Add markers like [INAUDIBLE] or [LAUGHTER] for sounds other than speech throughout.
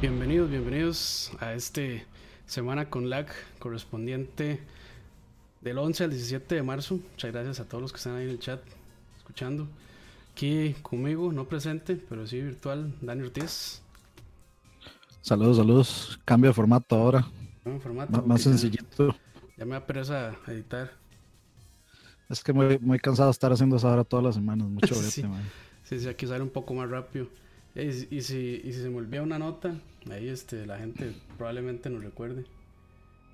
Bienvenidos, bienvenidos a este Semana con Lag correspondiente del 11 al 17 de marzo. Muchas gracias a todos los que están ahí en el chat escuchando. Aquí conmigo, no presente, pero sí virtual, Dani Ortiz. Saludos, saludos. Cambio de formato ahora. formato, más sencillito. Ya, me da pereza editar. Es que muy, muy cansado de estar haciendo eso ahora todas las semanas. Mucho [LAUGHS] sí. sí, sí, aquí sale un poco más rápido. Y, si, y si se me olvida una nota, ahí este, la gente probablemente nos recuerde.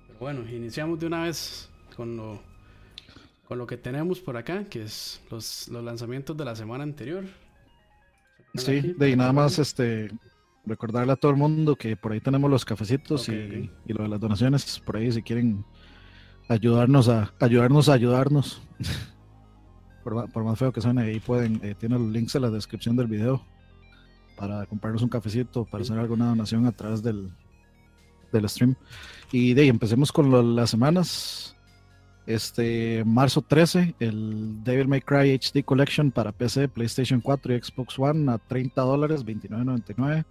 Pero bueno, iniciamos de una vez con lo, con lo que tenemos por acá, que es los, los lanzamientos de la semana anterior. Sí, de nada más este recordarle a todo el mundo que por ahí tenemos los cafecitos y, y, lo de las donaciones, por ahí si quieren ayudarnos a ayudarnos a ayudarnos. [LAUGHS] por, por, más feo que suene, ahí pueden, eh, tienen los links en la descripción del video para comprarnos un cafecito, para hacer alguna donación a través del, del stream. Y de ahí empecemos con las semanas. Este marzo 13, el Devil May Cry HD Collection para PC, PlayStation 4 y Xbox One a 30 dólares, 29.99.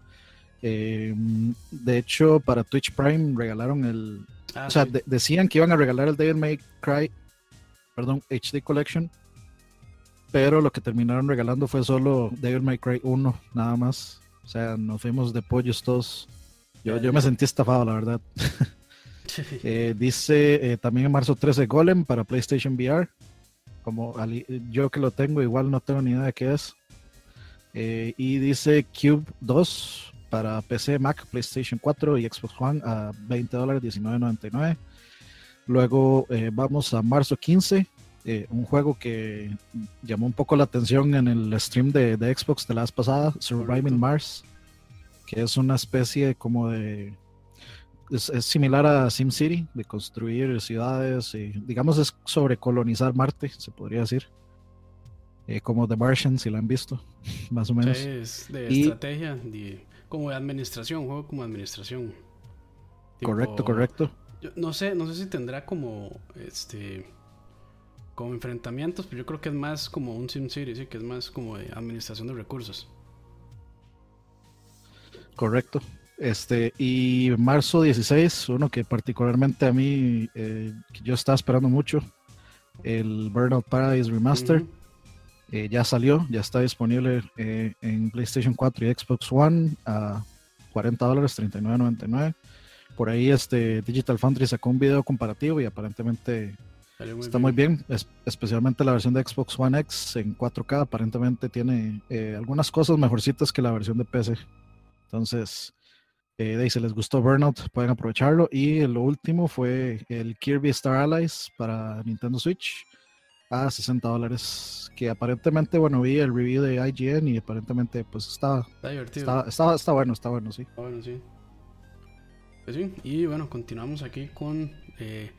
Em, de hecho, para Twitch Prime regalaron el. Ah, o sea, decían que iban a regalar el Devil May Cry, perdón, HD Collection pero lo que terminaron regalando fue solo Devil May Cry 1, nada más. O sea, nos fuimos de pollos todos. Yo, yo me sentí estafado, la verdad. [LAUGHS] Eh, dice eh, también en marzo 13 Golem para PlayStation VR. Como yo que lo tengo, igual no tengo ni idea de qué es. Eh, y dice Cube 2 para PC, Mac, PlayStation 4 y Xbox One a 20 dólares, 19.99. Luego vamos a marzo 15, eh, un juego que llamó un poco la atención en el stream de, Xbox de la vez pasada, Surviving Mars, que es una especie como de... Es, similar a SimCity, de construir ciudades, y, digamos es sobre colonizar Marte, se podría decir. Eh, como The Martian, si lo han visto, [LAUGHS] más o menos. es de estrategia, como de administración, juego como administración. correcto, correcto. no sé, no sé si tendrá como este como enfrentamientos, pero yo creo que es más como un SimCity, ¿sí? que es más como de administración de recursos. Correcto. Este, y marzo 16, uno que particularmente a mí eh, yo estaba esperando mucho, el Burnout Paradise Remaster. Eh, ya salió, ya está disponible eh, en PlayStation 4 y Xbox One a 40 dólares, 39.99. Por ahí este Digital Foundry sacó un video comparativo y aparentemente Está muy bien, especialmente la versión de Xbox One X en 4K. Aparentemente tiene eh, algunas cosas mejorcitas que la versión de PC. Entonces, eh, de si les gustó Burnout, pueden aprovecharlo. Y lo último fue el Kirby Star Allies para Nintendo Switch a 60 dólares. Que aparentemente, bueno, vi el review de IGN y aparentemente, pues está, está divertido. Está, está, bueno, está bueno, sí. Está bueno, sí. Pues sí, y bueno, continuamos aquí con. Eh,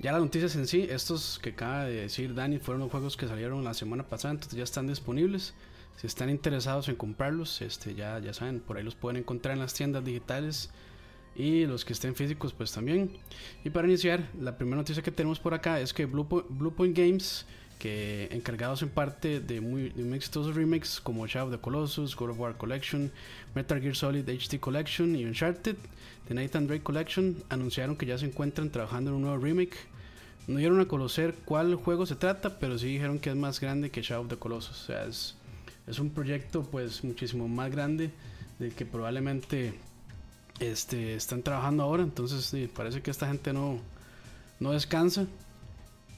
ya las noticias en sí, estos que acaba de decir Dani, fueron los juegos que salieron la semana pasada, entonces ya están disponibles. Si están interesados en comprarlos, este, ya, ya saben, por ahí los pueden encontrar en las tiendas digitales y los que estén físicos pues también. Y para iniciar, la primera noticia que tenemos por acá es que Bluepoint Games, que encargados en parte de muy, de muy remakes como Shadow of the Colossus, God of War Collection, Metal Gear Solid HD Collection y Uncharted, The Nathan Drake Collection anunciaron que ya se encuentran trabajando en un nuevo remake. No dieron a conocer cuál juego se trata, pero sí dijeron que es más grande que Shadow of the Colossus. O sea, es, un proyecto pues muchísimo más grande del que probablemente este, están trabajando ahora. Entonces parece que esta gente no, no descansa.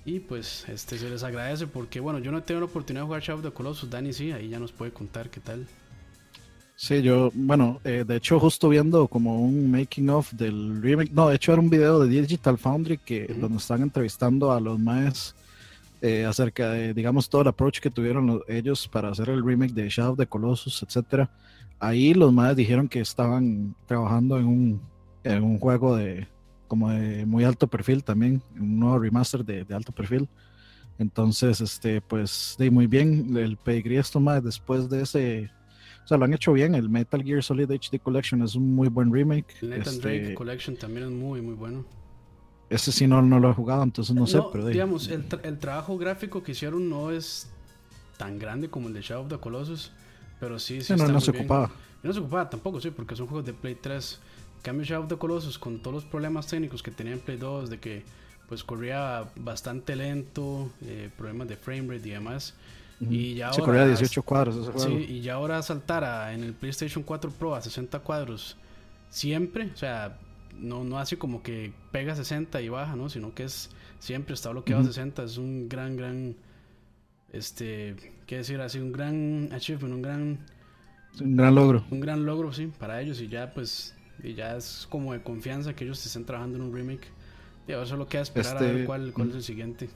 Y pues este se les agradece porque bueno, yo no tengo la oportunidad de jugar Shadow of the Colossus, Dani sí, ahí ya nos puede contar qué tal. Sí, yo, bueno, eh, de hecho justo viendo como un making of del remake, no, de hecho era un video de Digital Foundry que donde están entrevistando a los más eh, acerca de, digamos, todo el approach que tuvieron ellos para hacer el remake de Shadow of the Colossus, etcétera. Ahí los más dijeron que estaban trabajando en un, en un juego de como de muy alto perfil también, un nuevo remaster de, de alto perfil. Entonces, este, pues, de muy bien, el pedigrí esto más después de ese o sea, lo han hecho bien. El Metal Gear Solid HD Collection es un muy buen remake. El Nathan Drake este, Collection también es muy, muy bueno. Ese sí no, no lo he jugado, entonces no, sé. Pero digamos, el, el, trabajo gráfico que hicieron no es tan grande como el de Shadow of the Colossus, pero sí, sí. no, no se ocupaba. no se ocupaba tampoco, sí, porque son juegos de Play 3. En cambio, Shadow of the Colossus, con todos los problemas técnicos que tenía en Play 2, de que pues corría bastante lento, eh, problemas de framerate y demás. Y ya se corría a 18 cuadros ese juego. Sí, y ya ahora saltar en el PlayStation 4 Pro a 60 cuadros siempre, o sea, no, no hace como que pega 60 y baja, ¿no? Sino que es siempre está bloqueado a 60, es un gran, gran, este, qué decir, así, un gran achievement, un gran... Un gran logro. Un gran logro, sí, para ellos y ya pues, y ya es como de confianza que ellos estén trabajando en un remake. Y ahora solo queda esperar a ver este, cuál, cuál es el siguiente.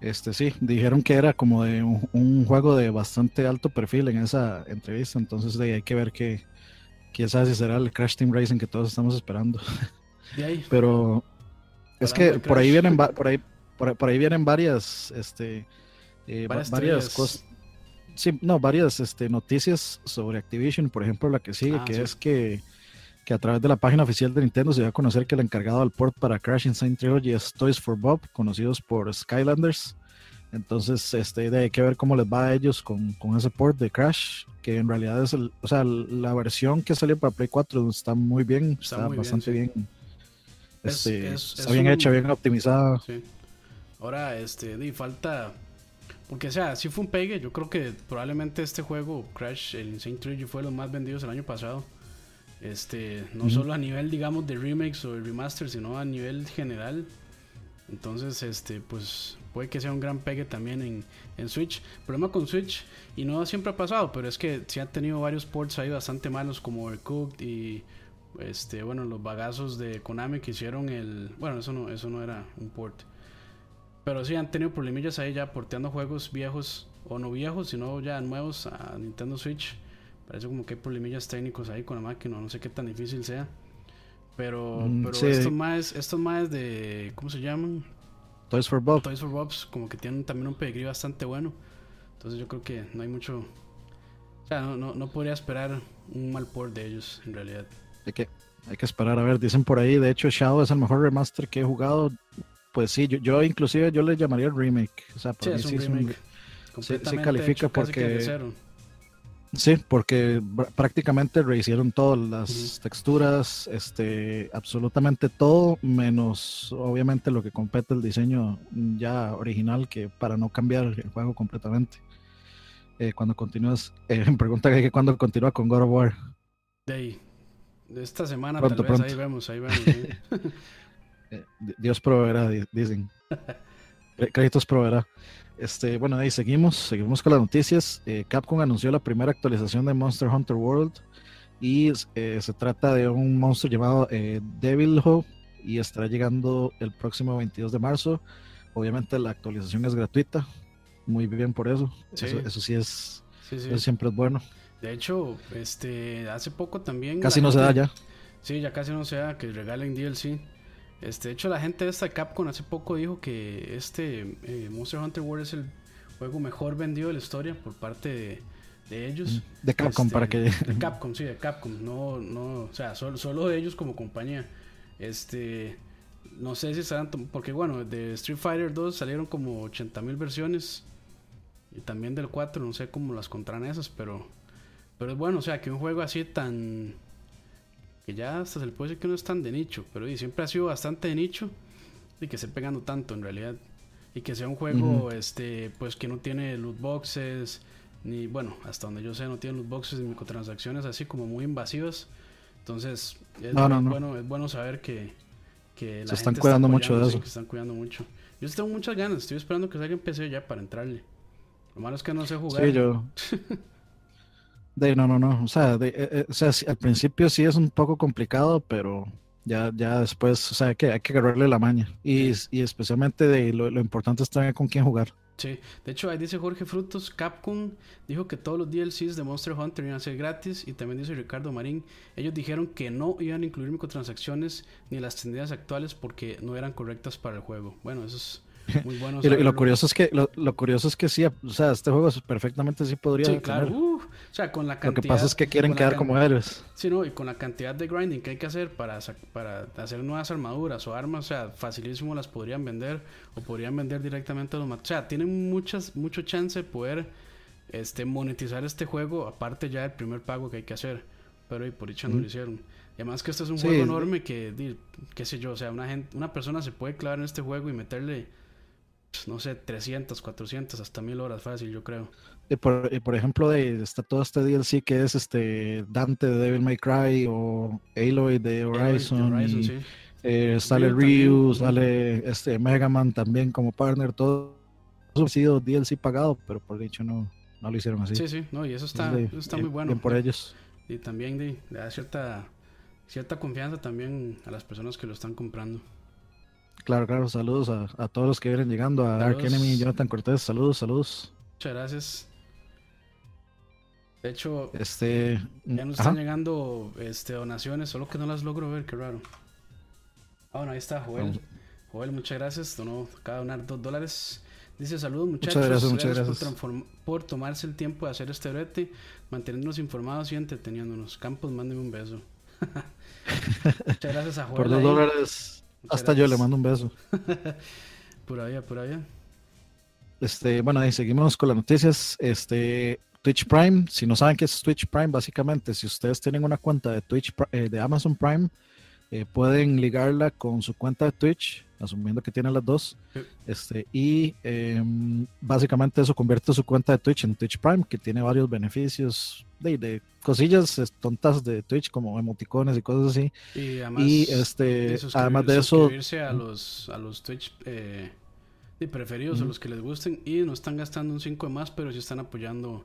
Este sí, dijeron que era como de un, juego de bastante alto perfil en esa entrevista, entonces de hay que ver que quién sabe si será el Crash Team Racing que todos estamos esperando. [LAUGHS] Pero es que por ahí vienen por ahí por, ahí vienen varias este eh, varias, cosas sí, no, varias este, noticias sobre Activision, por ejemplo, la que sigue, ah, que es que, que, a través de la página oficial de Nintendo se va a conocer que el encargado del port para Crash Insane Trilogy es Toys for Bob, conocidos por Skylanders. Entonces, este, hay que ver cómo les va a ellos con, con ese port de Crash, que en realidad es el, o sea, la versión que salió para Play 4 está muy bien, está, bastante bien. Este, está bien hecha, bien optimizada. Ahora, este, y falta porque, o sea, si fue un pegue. Yo creo que probablemente este juego, Crash, el Insane Trilogy, fue de los más vendidos el año pasado. Este, no solo a nivel, digamos, de remakes o de remaster, sino a nivel general. Entonces, este, pues puede que sea un gran pegue también en, en Switch. El problema con Switch, y no siempre ha pasado, pero es que sí ha tenido varios ports ahí bastante malos, como Overcooked y este, bueno, los bagazos de Konami que hicieron el. Bueno, eso no, eso no era un port. Pero sí han tenido problemillas ahí ya porteando juegos viejos, o no viejos, sino ya nuevos a Nintendo Switch. Parece como que hay problemillas técnicos ahí con la máquina, no sé qué tan difícil sea. Pero, mm, pero estos más, estos más de, ¿cómo se llaman? Toys for Bob. Toys for Bobs, como que tienen también un pedigrí bastante bueno. Entonces yo creo que no hay mucho... O sea, no, no, podría esperar un mal port de ellos, en realidad. Hay que, hay que esperar a ver, dicen por ahí, de hecho Shadow es el mejor remaster que he jugado pues sí, yo, yo inclusive yo le llamaría remake. O sea, sí, sí, remake. sí, sí porque... Sí, porque prácticamente rehicieron todas las texturas, este, absolutamente todo, menos obviamente lo que compete el diseño ya original, que para no cambiar el juego completamente. Eh, cuando continúas, [LAUGHS] eh, pregunta que cuando continúa con God of War. De ahí, de esta semana tal vez ahí vemos, ahí vemos. [LAUGHS] Eh, Dios proveerá, dicen. [LAUGHS] Créditos proveerá. Este, bueno, ahí seguimos, seguimos con las noticias. Eh, Capcom anunció la primera actualización de Monster Hunter World y eh, se trata de un monstruo llamado Devil Ho y estará llegando el próximo 22 de marzo. Obviamente la actualización es gratuita, muy bien por eso. Eso, sí es, siempre es bueno. De hecho, este, hace poco también. Casi no se da ya. Sí, ya casi no se da que regalen DLC. Este, de hecho, la gente de esta Capcom hace poco dijo que este eh, Monster Hunter World es el juego mejor vendido de la historia por parte de, ellos. De Capcom, para que. De Capcom, sí, de Capcom. No, no, o sea, solo, solo de ellos como compañía. Este. No sé si estarán. Porque bueno, de Street Fighter 2 salieron como 80 mil versiones. Y también del 4, no sé cómo las contran esas, pero. Pero es bueno, o sea, que un juego así tan que ya hasta se le puede decir que no es tan de nicho, pero siempre ha sido bastante de nicho y que esté pegando tanto en realidad. Y que sea un juego este pues que no tiene loot boxes, ni bueno, hasta donde yo sé no tiene loot boxes ni microtransacciones así como muy invasivas. Entonces, es, bueno, es bueno saber que, que la se están cuidando mucho de eso. están cuidando mucho. Yo tengo muchas ganas, estoy esperando que salga en PC ya para entrarle. Lo malo es que no sé jugar. Sí, yo. [LAUGHS] De, no, no, no. O sea, de, eh, eh, o sea al principio sí es un poco complicado, pero ya, ya después, o sea, que, hay que agarrarle la maña. Y, y especialmente de lo, lo, importante es tener con quién jugar. Sí, de hecho ahí dice Jorge Frutos, Capcom dijo que todos los DLCs de Monster Hunter iban a ser gratis y también dice Ricardo Marín, ellos dijeron que no iban a incluir microtransacciones ni las tendencias actuales porque no eran correctas para el juego. Bueno, eso es muy bueno. [LAUGHS] y, lo, curioso es que lo, lo, curioso es que sí, o sea, este juego perfectamente sí podría. Sí, claro. Uh, o sea, con la cantidad, lo que pasa es que quieren quedar como héroes. Sí, no, y con la cantidad de grinding que hay que hacer para, para hacer nuevas armaduras o armas, o sea, facilísimo las podrían vender o podrían vender directamente a los O sea, tienen muchas, mucho chance de poder este, monetizar este juego, aparte ya del primer pago que hay que hacer. Pero y por dicha no lo hicieron. Y además que este es un juego enorme que, qué sé yo, o sea, una, gente, una persona se puede clavar en este juego y meterle, pues, no sé, 300, 400, hasta 1000 horas fácil, yo creo. Por, por ejemplo, de, está todo este DLC que es este Dante de Devil May Cry o Aloy de Horizon. Eh, sale Ryu, sale este Mega Man también como partner, todo eso ha sido DLC pagado, pero por dicho no, no lo hicieron así. Sí, sí, no, y eso está, está muy bueno. Bien por ellos. Y también le da cierta, cierta confianza también a las personas que lo están comprando. Claro, claro, saludos a, todos los que vienen llegando, a Dark Enemy, Jonathan Cortés, saludos, saludos. Muchas gracias. De hecho, este, ya nos están llegando este, donaciones, solo que no las logro ver, qué raro. Ah, bueno, ahí está, Joel. Joel, muchas gracias. Donó, acaba de donar dos dólares. Dice saludos muchachos. Muchas gracias, muchas gracias. Por, tomarse el tiempo de hacer este brete, mantenernos informados y entreteniéndonos. Campos, mándeme un beso. [LAUGHS] muchas gracias a Joel. Por dos dólares, hasta yo le mando un beso. [LAUGHS] por allá, por allá. Este, bueno, ahí seguimos con las noticias. Este, Twitch Prime, si no saben qué es Twitch Prime, básicamente, si ustedes tienen una cuenta de Twitch eh, de Amazon Prime, eh, pueden ligarla con su cuenta de Twitch, asumiendo que tienen las dos. Este, y em, básicamente eso convierte su cuenta de Twitch en Twitch Prime, que tiene varios beneficios de, cosillas tontas de Twitch, como emoticones y cosas así. Y además, este, de, además de eso. a los, a los Twitch eh, preferidos, a los que les gusten, y no están gastando un 5 de más, pero sí están apoyando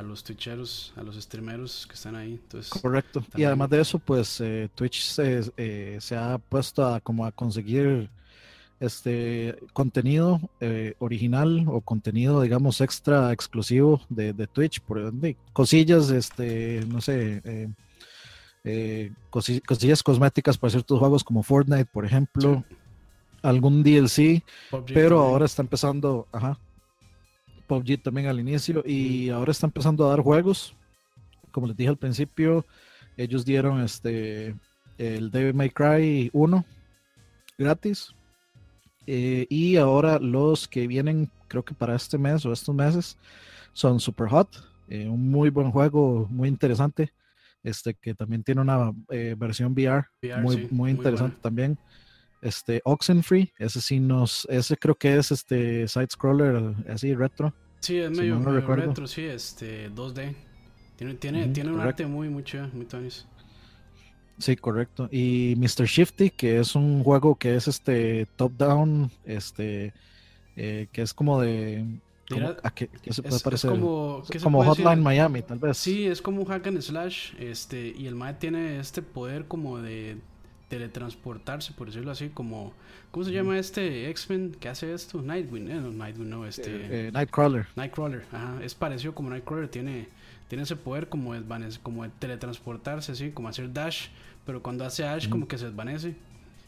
a los twitcheros, a los streameros que están ahí. Entonces, Correcto. Y además de eso, pues eh, Twitch se, eh, se, ha puesto a como a conseguir este contenido eh, original o contenido, digamos, extra exclusivo de, de Twitch, por de cosillas, este, no sé, cosillas cosméticas para ciertos juegos como Fortnite, por ejemplo. Algún DLC, pero ahora está empezando, ajá, PUBG también al inicio y ahora está empezando a dar juegos. Como les dije al principio, ellos dieron este el Devil May Cry 1 gratis. Eh, y ahora los que vienen, creo que para este mes o estos meses, son Super Hot. Eh, un muy buen juego, muy interesante. Este que también tiene una eh, versión VR, muy, muy interesante también. Este Oxenfree, ese sí nos, ese creo que es este side scroller así retro. Sí, es medio, retro, sí, este 2D. Tiene, tiene, tiene un arte muy, muy chido, muy tonis. Sí, correcto. Y Mr. Shifty, que es un juego que es este top down, este eh, que es como de ¿A qué, se puede parecer? como, como Hotline Miami, tal vez. Sí, es como un hack and slash, este, y el MAE tiene este poder como de teletransportarse, por decirlo así, como... ¿Cómo se llama este X-Men que hace esto? Nightwing, eh, no, Nightwing no, este... Eh, eh, Nightcrawler. Nightcrawler, ajá, es parecido como Nightcrawler, tiene, tiene ese poder como, como de teletransportarse, así, como hacer dash, pero cuando hace dash como que se desvanece.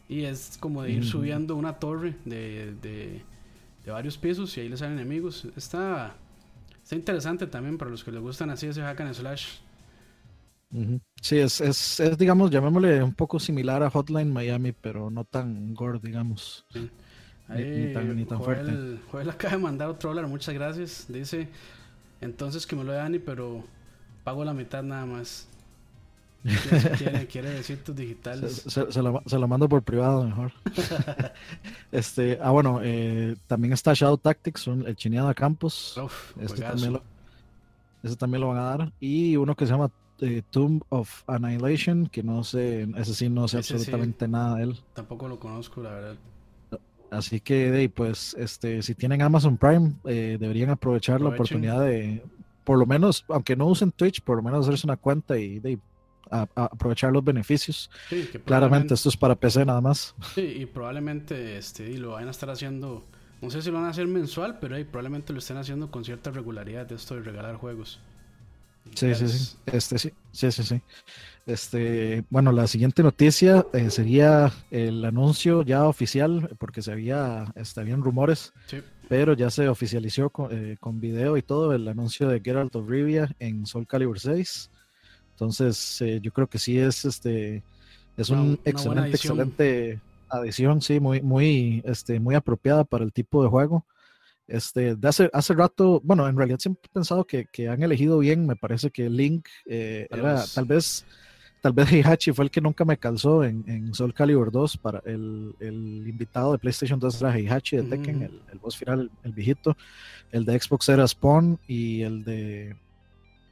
Y es como de ir subiendo una torre de, de, de, varios pisos y ahí le salen enemigos. Está, está interesante también para los que les gustan así ese hack and slash. Sí, es, es, es, digamos, llamémosle un poco similar a Hotline Miami, pero no tan gore, digamos. ni, tan, ni tan fuerte. Joel acaba de mandar otro dólar, muchas gracias. Dice, entonces que me lo dé Dani, pero pago la mitad nada más. quiere, quiere [LAUGHS] decir tus digitales. Se, se, lo, se, lo, mando por privado mejor. [LAUGHS] este, ah, bueno, eh, también está Shadow Tactics, el chineado de Campos. este también lo, ese también lo van a dar. Y uno que se llama Tomb of Annihilation, que no sé, ese sí no sé absolutamente nada de él. Tampoco lo conozco, la verdad. Así que, pues, este, si tienen Amazon Prime, eh, deberían aprovechar la oportunidad de, por lo menos, aunque no usen Twitch, por lo menos hacerse una cuenta y de, aprovechar los beneficios. Claramente, esto es para PC nada más. Sí, y probablemente este, y lo vayan a estar haciendo, no sé si lo van a hacer mensual, pero probablemente lo estén haciendo con cierta regularidad de esto de regalar juegos. Sí, sí, sí. Este, sí, sí, sí, sí. Este, bueno, la siguiente noticia eh, sería el anuncio ya oficial, porque se había, este, habían rumores, pero ya se oficializó con, eh, con, video y todo el anuncio de Geralt of Rivia en Soul Calibur 6. Entonces, eh, yo creo que sí es este, es un excelente, excelente adición, sí, muy, muy, este, muy apropiada para el tipo de juego. Este, de hace, hace rato, bueno, en realidad siempre he pensado que, que han elegido bien. Me parece que Link eh, era tal vez tal vez Heihachi fue el que nunca me calzó en, en Soul Calibur 2 para el, el, invitado de PlayStation 2 era Heihachi de Tekken, mm. el, el, boss final, el, viejito. El de Xbox era Spawn y el de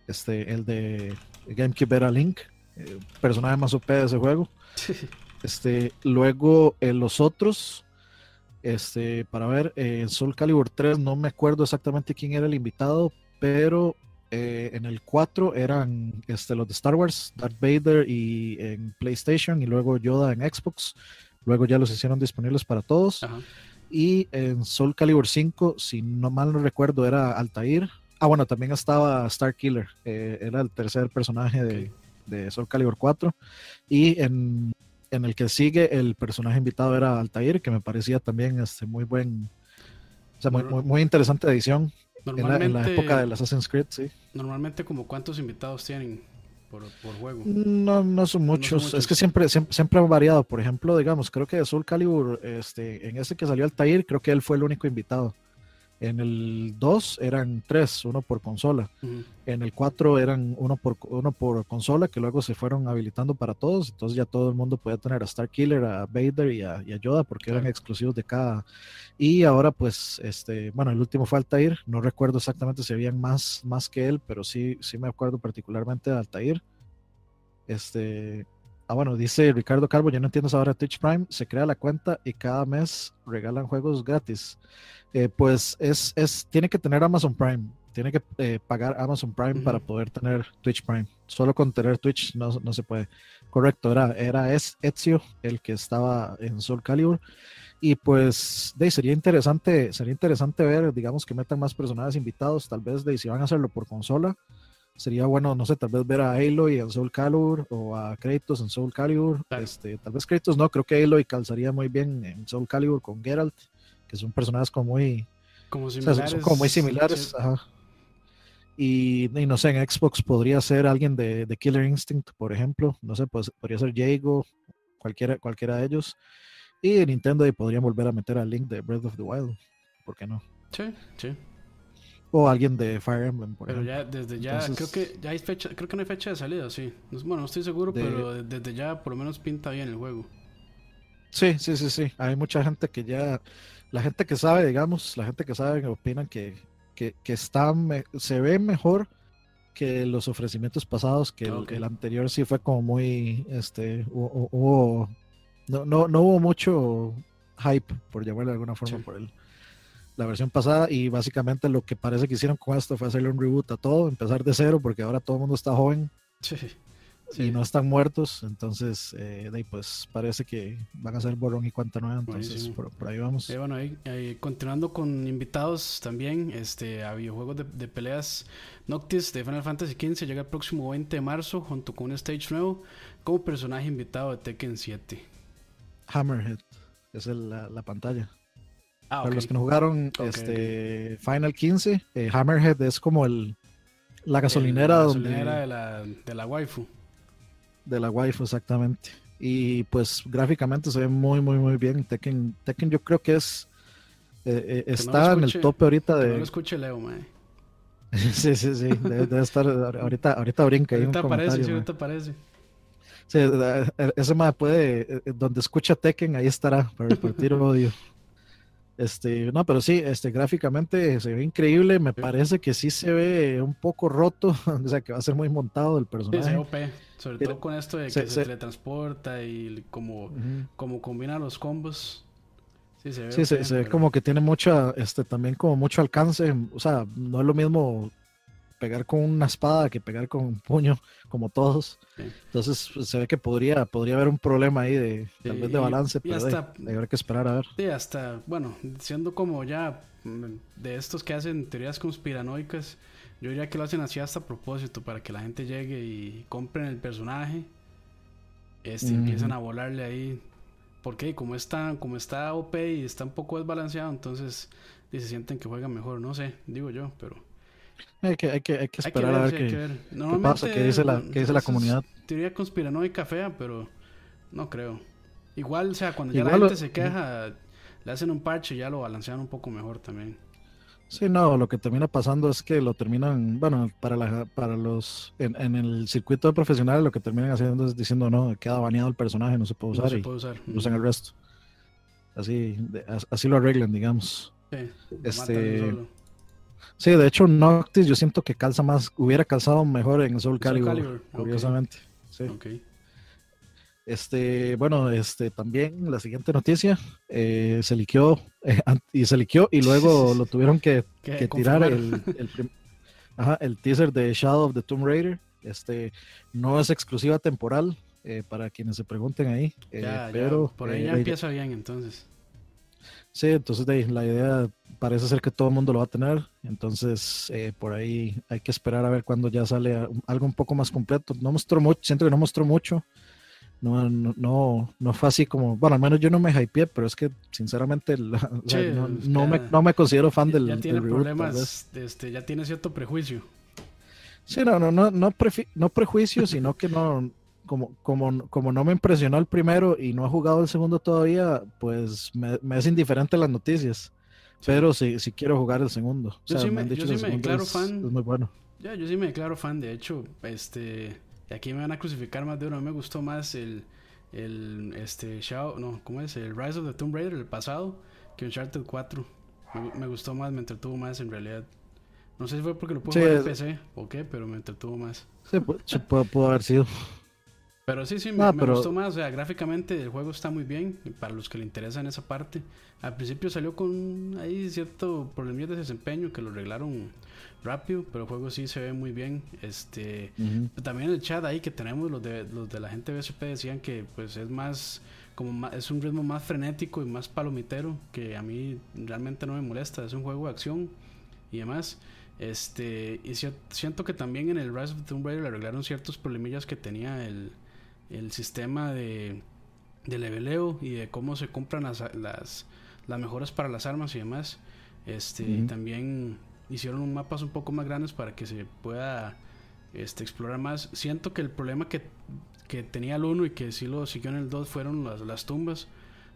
este, el de GameCube era Link, eh, personaje más OP de ese juego. [LAUGHS] Este, luego eh, los otros, este, para ver, en Soul Calibur 3 no me acuerdo exactamente quién era el invitado, pero eh, en el 4 eran este, los de Star Wars, Darth Vader y en PlayStation y luego Yoda en Xbox. Luego ya los hicieron disponibles para todos. Y en Soul Calibur 5, si no mal no recuerdo, era Altair. Ah, bueno, también estaba Star Killer. Eh, era el tercer personaje de, de, Soul Calibur 4. Y en, en, el que sigue, el personaje invitado era Altair, que me parecía también este, muy buen. O sea, muy, muy, muy interesante edición. Normalmente, en, la, época del Assassin's Creed, sí. Normalmente, como ¿cuántos invitados tienen por, juego? No, no son, muchos. Es que siempre, siempre, siempre, han variado. Por ejemplo, digamos, creo que de Soul Calibur, este, en ese que salió Altair, creo que él fue el único invitado. En el 2 eran 3, uno por consola. En el 4 eran uno por, uno por consola, que luego se fueron habilitando para todos. Entonces ya todo el mundo podía tener a Star Killer, a Vader y a, Yoda, porque eran exclusivos de cada. Y ahora, pues, este, bueno, el último fue Altair. No recuerdo exactamente si habían más, más que él, pero sí, sí me acuerdo particularmente de Altair. Este, Ah, bueno, dice Ricardo Carbo, yo no entiendo ahora Twitch Prime, se crea la cuenta y cada mes regalan juegos gratis. Eh, pues es, es, tiene que tener Amazon Prime, tiene que eh, pagar Amazon Prime para poder tener Twitch Prime. Solo con tener Twitch no, no se puede. Correcto, era, era es Ezio el que estaba en Soul Calibur. Y pues de, sería interesante, sería interesante ver, digamos, que metan más personajes invitados, tal vez de si van a hacerlo por consola sería bueno, no sé, tal vez ver a Aloy en Soul Calibur o a Kratos en Soul Calibur. Este, tal vez Kratos no, creo que Aloy calzaría muy bien en Soul Calibur con Geralt, que son personajes como muy, como similares. como muy similares. Y, no sé, en Xbox podría ser alguien de, de, Killer Instinct, por ejemplo. No sé, pues, podría ser Jago, cualquiera, cualquiera de ellos. Y en Nintendo podrían volver a meter al Link de Breath of the Wild. ¿Por qué no? Sí, sí. O alguien de Fire Emblem, por Pero ya, desde ya, creo que ya hay fecha, creo que no hay fecha de salida, sí. Bueno, no estoy seguro, pero desde ya por lo menos pinta bien el juego. Sí, sí, sí, sí. Hay mucha gente que ya, la gente que sabe, digamos, la gente que sabe, opinan que, que, que está, se ve mejor que los ofrecimientos pasados, que el, anterior sí fue como muy, este, hubo, no, no, no hubo mucho hype, por llamarlo de alguna forma, por él la versión pasada y básicamente lo que parece que hicieron con esto fue hacerle un reboot a todo, empezar de cero porque ahora todo el mundo está joven y no están muertos, entonces eh, de ahí pues parece que van a ser borrón y cuenta nueva, entonces por, ahí vamos. bueno, ahí, continuando con invitados también este, a videojuegos de, de, peleas Noctis de Final Fantasy XV llega el próximo 20 de marzo junto con un stage nuevo como personaje invitado de Tekken 7. Hammerhead, es la, la pantalla. Ah, Para los que no jugaron este Final 15, eh, Hammerhead es como el la gasolinera, la gasolinera de, la, de la waifu. De la waifu, exactamente. Y pues gráficamente se ve muy, muy, muy bien. Tekken, Tekken yo creo que es eh, eh, está en el tope ahorita de. no lo escuche Leo, mae. [LAUGHS] sí, sí, sí. Debe, estar ahorita, ahorita brinca ahí. Ahorita aparece, sí, ahorita aparece. Sí, ese mae puede, donde escucha Tekken, ahí estará para repartir [LAUGHS] odio. Este, no, pero sí, este, gráficamente se ve increíble. Me parece que sí se ve un poco roto, [LAUGHS] o sea, que va a ser muy montado el personaje. Sí, sobre todo con esto de que se, teletransporta y como, como combina los combos. Sí, se ve, sí, se, ve como que tiene mucha, este, también como mucho alcance. O sea, no es lo mismo pegar con una espada que pegar con un puño, como todos. Entonces pues, se ve que podría, podría haber un problema ahí de tal vez de balance, pero hasta, habrá que esperar a ver. Sí, hasta, bueno, siendo como ya mm, de estos que hacen teorías conspiranoicas, yo diría que lo hacen así hasta a propósito, para que la gente llegue y compren el personaje, este, empiezan a volarle ahí. Porque como está, como está OP y está un poco desbalanceado, entonces se sienten que juegan mejor, no sé, digo yo, pero... Hay que, hay que, hay que esperar a ver, qué, pasa, qué dice la, qué dice la comunidad. Teoría conspiranoica fea, pero no creo. Igual, o sea, cuando ya la gente se queja, le hacen un parche y ya lo balancean un poco mejor también. Sí, no, lo que termina pasando es que lo terminan, bueno, para la, para los, en, el circuito de profesionales lo que terminan haciendo es diciendo, no, queda baneado el personaje, no se puede usar y usan el resto. Así, así lo arreglan, digamos. Sí, este, sí, de hecho, Noctis yo siento que calza más, hubiera calzado mejor en Soul Calibur, curiosamente. Sí. Este, bueno, este, también la siguiente noticia, eh, se liqueó, eh, y se liqueó y luego [LAUGHS] lo tuvieron que, tirar el, el, teaser de Shadow of the Tomb Raider. Este, no es exclusiva temporal, eh, para quienes se pregunten ahí. pero por ahí ya empieza bien entonces. Sí, entonces de, la idea parece ser que todo el mundo lo va a tener, entonces por ahí hay que esperar a ver cuando ya sale algo un poco más completo. No mostró mucho, siento que no mostró mucho, no, no, no, fue así como, bueno, al menos yo no me hypeé, pero es que sinceramente [LAUGHS] no, me, no, me, considero fan del, ya tiene problemas, este, ya tiene cierto prejuicio. Sí, no, no, no, no prejuicio, sino que no, como, como, como no me impresionó el primero y no he jugado el segundo todavía, pues me, es indiferente las noticias. Pero sí, sí quiero jugar el segundo. Yo sí me, yo sí me declaro fan. Es muy bueno. Ya, yo sí me declaro fan, de hecho, este aquí me van a crucificar más de uno. Me gustó más el, el este Shao, no, ¿cómo es? El Rise of the Tomb Raider, el pasado, que Uncharted 4. Me, gustó más, me entretuvo más en realidad. No sé si fue porque lo pude jugar en PC o qué, pero me entretuvo más. Sí, pudo, haber sido. Pero sí, sí, me, gustó más. O sea, gráficamente el juego está muy bien. Para los que le interesan esa parte. Al principio salió con ahí cierto problemas de desempeño que lo arreglaron rápido, pero el juego sí se ve muy bien. Este, también el chat ahí que tenemos los de los de la gente BSP decían que pues es más como es un ritmo más frenético y más palomitero que a mí realmente no me molesta, es un juego de acción y demás. Este, y siento que también en el Rise of the Tomb Raider le arreglaron ciertos problemillas que tenía el, el sistema de, de leveleo y de cómo se compran las, las, las mejoras para las armas y demás. Este, y también hicieron un mapas un poco más grandes para que se pueda este, explorar más. Siento que el problema que, que tenía el 1 y que sí lo siguió en el 2 fueron las, las tumbas.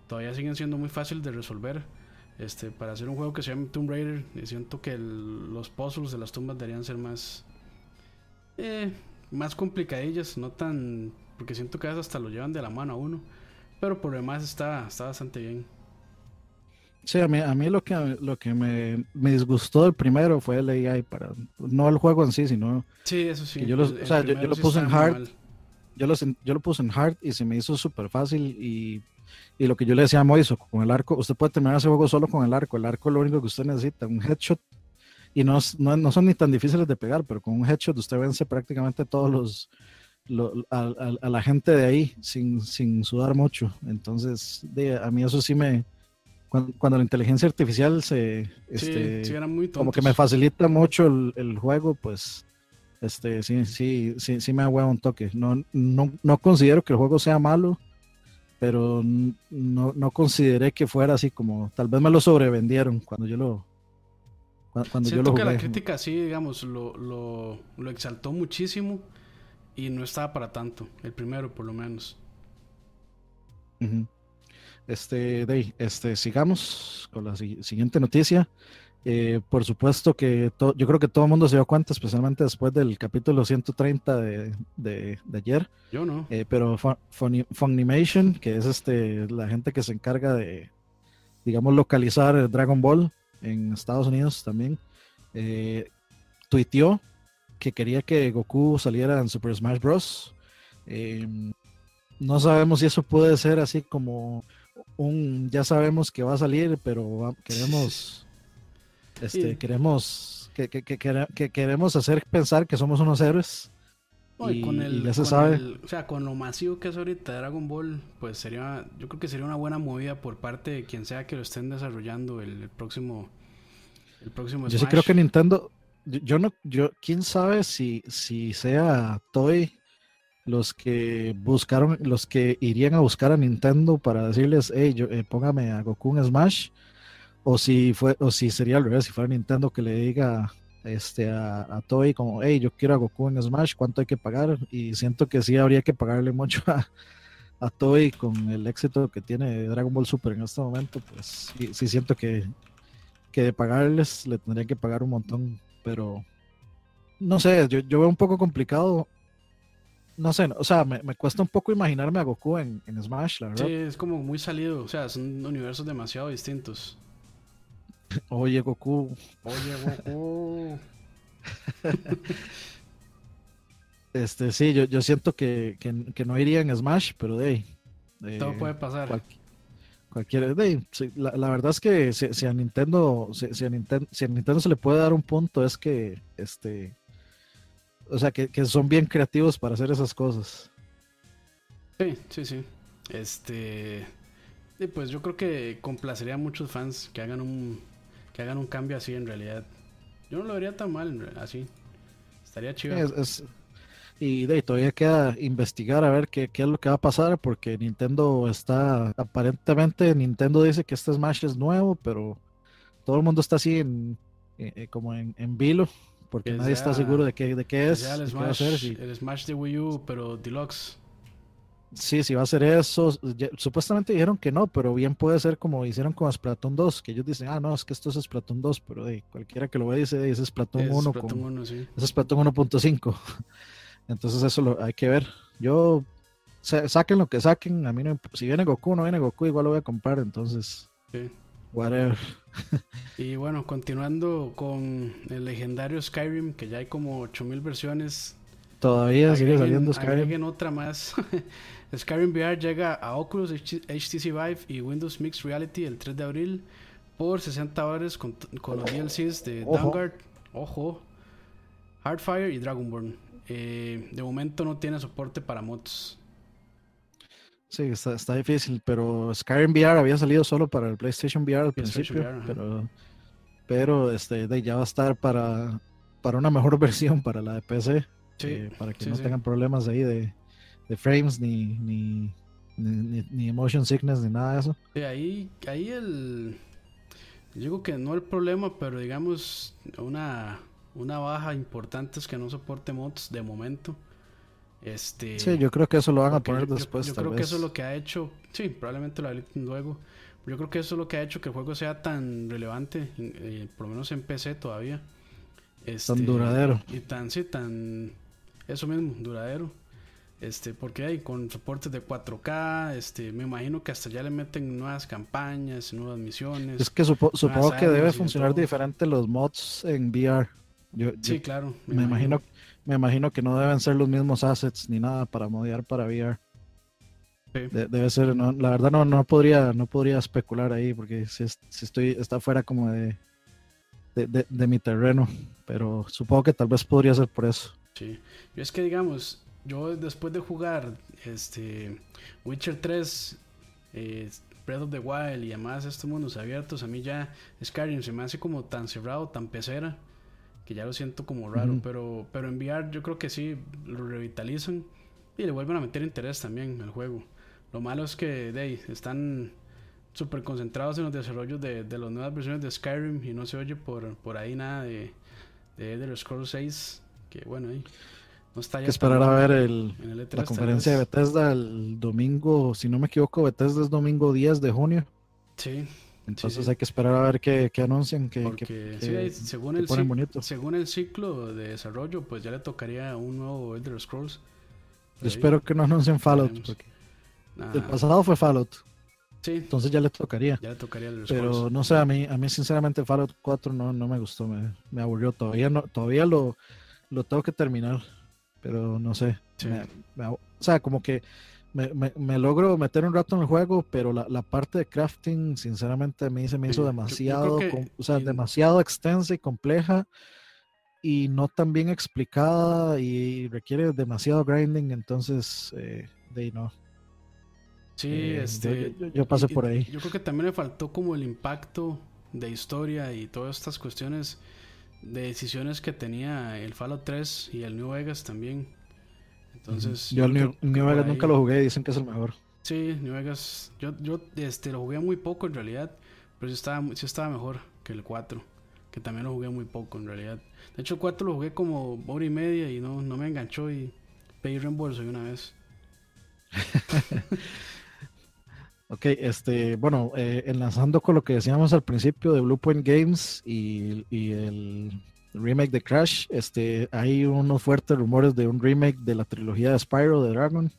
Todavía siguen siendo muy fáciles de resolver. Este, para hacer un juego que se llama Tomb Raider, eh, siento que los puzzles de las tumbas deberían ser más eh, más complicadillas, no tan porque siento que a veces hasta lo llevan de la mano a uno, pero por lo demás está, está bastante bien. Sí, a mí, a mí lo que, lo que me, me disgustó el primero fue el AI, para, no el juego en sí, sino... Sí, eso sí. Yo lo, o sea, yo, lo puse en hard, yo lo, yo lo puse en hard y se me hizo súper fácil y, y, lo que yo le decía a Moiso, con el arco, usted puede terminar ese juego solo con el arco, el arco es lo único que usted necesita, un headshot y no, no, no son ni tan difíciles de pegar, pero con un headshot usted vence prácticamente todos los... a, a, la gente de ahí sin, sin sudar mucho. Entonces, de, a mí eso sí me, cuando, la inteligencia artificial se este, como que me facilita mucho el, juego, pues este sí, sí, sí, sí me ha un toque. No, no, no considero que el juego sea malo, pero no, no consideré que fuera así como tal vez me lo sobrevendieron cuando yo lo cuando yo lo jugué. que la crítica sí, digamos, lo, lo, lo exaltó muchísimo y no estaba para tanto, el primero por lo menos. Este, de, este, sigamos con la siguiente noticia. Eh, por supuesto que yo creo que todo el mundo se dio cuenta, especialmente después del capítulo 130 de, de, ayer. Yo no. Eh, pero Funimation, que es este, la gente que se encarga de, digamos, localizar Dragon Ball en Estados Unidos también, eh, tuiteó que quería que Goku saliera en Super Smash Bros. Em, no sabemos si eso puede ser así como un ya sabemos que va a salir, pero queremos [LAUGHS] este queremos que, queremos hacer pensar que somos unos héroes. y, con el, ya se sabe. o sea, con lo masivo que es ahorita Dragon Ball, pues sería, yo creo que sería una buena movida por parte de quien sea que lo estén desarrollando el, próximo, el próximo. Yo sí creo que Nintendo, yo, no, yo, quién sabe si, si sea Toy los que buscaron, los que irían a buscar a Nintendo para decirles, hey, yo, eh, póngame a Goku en Smash, o si fue, o si sería al revés, si fuera Nintendo que le diga este a, a Toy como, hey, yo quiero a Goku en Smash, ¿cuánto hay que pagar? Y siento que sí habría que pagarle mucho a, a Toy con el éxito que tiene Dragon Ball Super en este momento, pues sí, siento que, que de pagarles le tendría que pagar un montón, pero no sé, yo, yo veo un poco complicado. No sé, o sea, me, me cuesta un poco imaginarme a Goku en, en, Smash, la verdad. Sí, es como muy salido, o sea, son universos demasiado distintos. [LAUGHS] Oye, Goku. Oye, Goku. [LAUGHS] este, sí, yo, yo siento que, que, que, no iría en Smash, pero de ahí. Todo puede pasar. Cualquier. De la, la, verdad es que si, si a Nintendo, si, si, a Nintendo, si a Nintendo se le puede dar un punto, es que este o sea, que, que, son bien creativos para hacer esas cosas. Sí, sí, sí. Este. Y pues yo creo que complacería a muchos fans que hagan un. Que hagan un cambio así en realidad. Yo no lo vería tan mal así. Estaría chido. Es, es, y de todavía queda investigar a ver qué, qué, es lo que va a pasar. Porque Nintendo está. Aparentemente Nintendo dice que este Smash es nuevo, pero todo el mundo está así en. Eh, como en, en vilo porque nadie está seguro de qué, de qué es. El, Smash, a ser, sí. el Smash de Wii U, pero Deluxe. Sí, si va a ser eso. Ya, supuestamente dijeron que no, pero bien puede ser como hicieron con Splatoon 2, que ellos dicen, ah, no, es que esto es Splatoon 2, pero de, cualquiera que lo ve dice, es Splatoon es 1. Splatoon con, 1 sí. Es Splatoon 1.5. [LAUGHS] Entonces eso lo hay que ver. Yo, saquen lo que saquen, a mí no, si viene Goku, no viene Goku, igual lo voy a comprar, entonces... Sí. Whatever. [LAUGHS] y bueno, continuando con el legendario Skyrim, que ya hay como 8000 versiones. Todavía agreguen, sigue saliendo Skyrim. Otra más. [LAUGHS] Skyrim VR llega a Oculus, HTC Vive y Windows Mixed Reality el 3 de abril por 60 dólares con, con los DLCs de Ojo. Ojo, Hardfire y Dragonborn. Eh, de momento no tiene soporte para mods. Sí, está, está, difícil, pero Skyrim VR había salido solo para el PlayStation VR al PlayStation principio, VR, pero, pero este, de, ya va a estar para, para una mejor [LAUGHS] versión para la de PC, Sí, eh, para que sí, no sí. tengan problemas ahí de, de frames ni, ni, ni, ni, ni motion sickness ni nada de eso. Sí, ahí, ahí el. Digo que no el problema, pero digamos una, una baja importante es que no soporte mods de momento. Este, Sí, yo creo que eso lo van a poner yo- después. Yo, creo que eso es lo que ha hecho. Sí, probablemente lo habiliten luego. Yo creo que eso es lo que ha hecho que el juego sea tan relevante, eh, por lo menos en PC todavía. Este, Tan duradero. Y tan, sí, tan. Eso mismo, duradero. Este, porque hay con soportes de 4K, este, me imagino que hasta ya le meten nuevas campañas, nuevas misiones. Es que supo- supongo que debe funcionar diferente los mods en VR. Yo, yo Sí, claro. me imagino, me imagino que no deben ser los mismos assets ni nada para modear para VR. Sí. De- debe ser, no, la verdad no, no podría, no podría especular ahí porque si, es- si estoy, está fuera como de, de, de- de mi terreno. Pero supongo que tal vez podría ser por eso. Sí. Yo es que digamos, yo después de jugar este Witcher 3, eh, Breath of the Wild y además estos mundos abiertos, a mí ya Skyrim se me hace como tan cerrado, tan pecera, que ya lo siento como raro, pero, pero en VR yo creo que sí, lo revitalizan y le vuelven a meter interés también al juego. Lo malo es que de ahí, están súper concentrados en los desarrollos de, de las nuevas versiones de Skyrim y no se oye por, por ahí nada de, de Elder Scrolls 6, que bueno, ahí no está ya que esperar a ver el, el E3 la conferencia de. Bethesda el domingo, si no me equivoco, Bethesda es domingo 10 de junio. Sí, Entonces sí. hay que esperar a ver qué, qué anuncian, que, porque que- sí, que- ahí, según, el ponen cic- bonito. según el ciclo de desarrollo, pues ya le tocaría un nuevo Elder Scrolls. Yo espero que no anuncien Fallout, veremos. porque Nah, el pasado fue Fallout, sí, entonces ya le tocaría. ya le tocaría Elder Pero Scrolls. no sé, a mí, a mí sinceramente Fallout 4 no, no me gustó, me, me aburrió. Todavía no, todavía lo, lo tengo que terminar, pero no sé. Sí. me- me ab- o sea, como que me, me- me logro meter un rato en el juego, pero la, la parte de crafting, sinceramente, a mí se me hizo yo- yo demasiado, que o sea, demasiado extensa y compleja y no tan bien explicada y requiere demasiado grinding, entonces, eh, de ahí no. Sí, Eh, yo- este. yo- yo pasé y- por ahí. Yo creo que también le faltó como el impacto de historia y todas estas cuestiones de decisiones que tenía el Fallout 3 y el New Vegas también. Entonces, yo creo New, New Vegas ahí- nunca lo jugué, dicen que es el mejor. Sí, New Vegas. Yo, yo este, lo jugué muy poco en realidad, pero sí estaba, sí estaba mejor que el 4, que también lo jugué muy poco en realidad. De hecho, el 4 lo jugué como hora y media y no, no me enganchó y pedí reembolso de una vez. [LAUGHS] Ok, este, bueno, eh, enlazando con lo que decíamos al principio de Bluepoint Games y, y, el remake de Crash, este, hay unos fuertes rumores de un remake de la trilogía de Spyro de Dragon.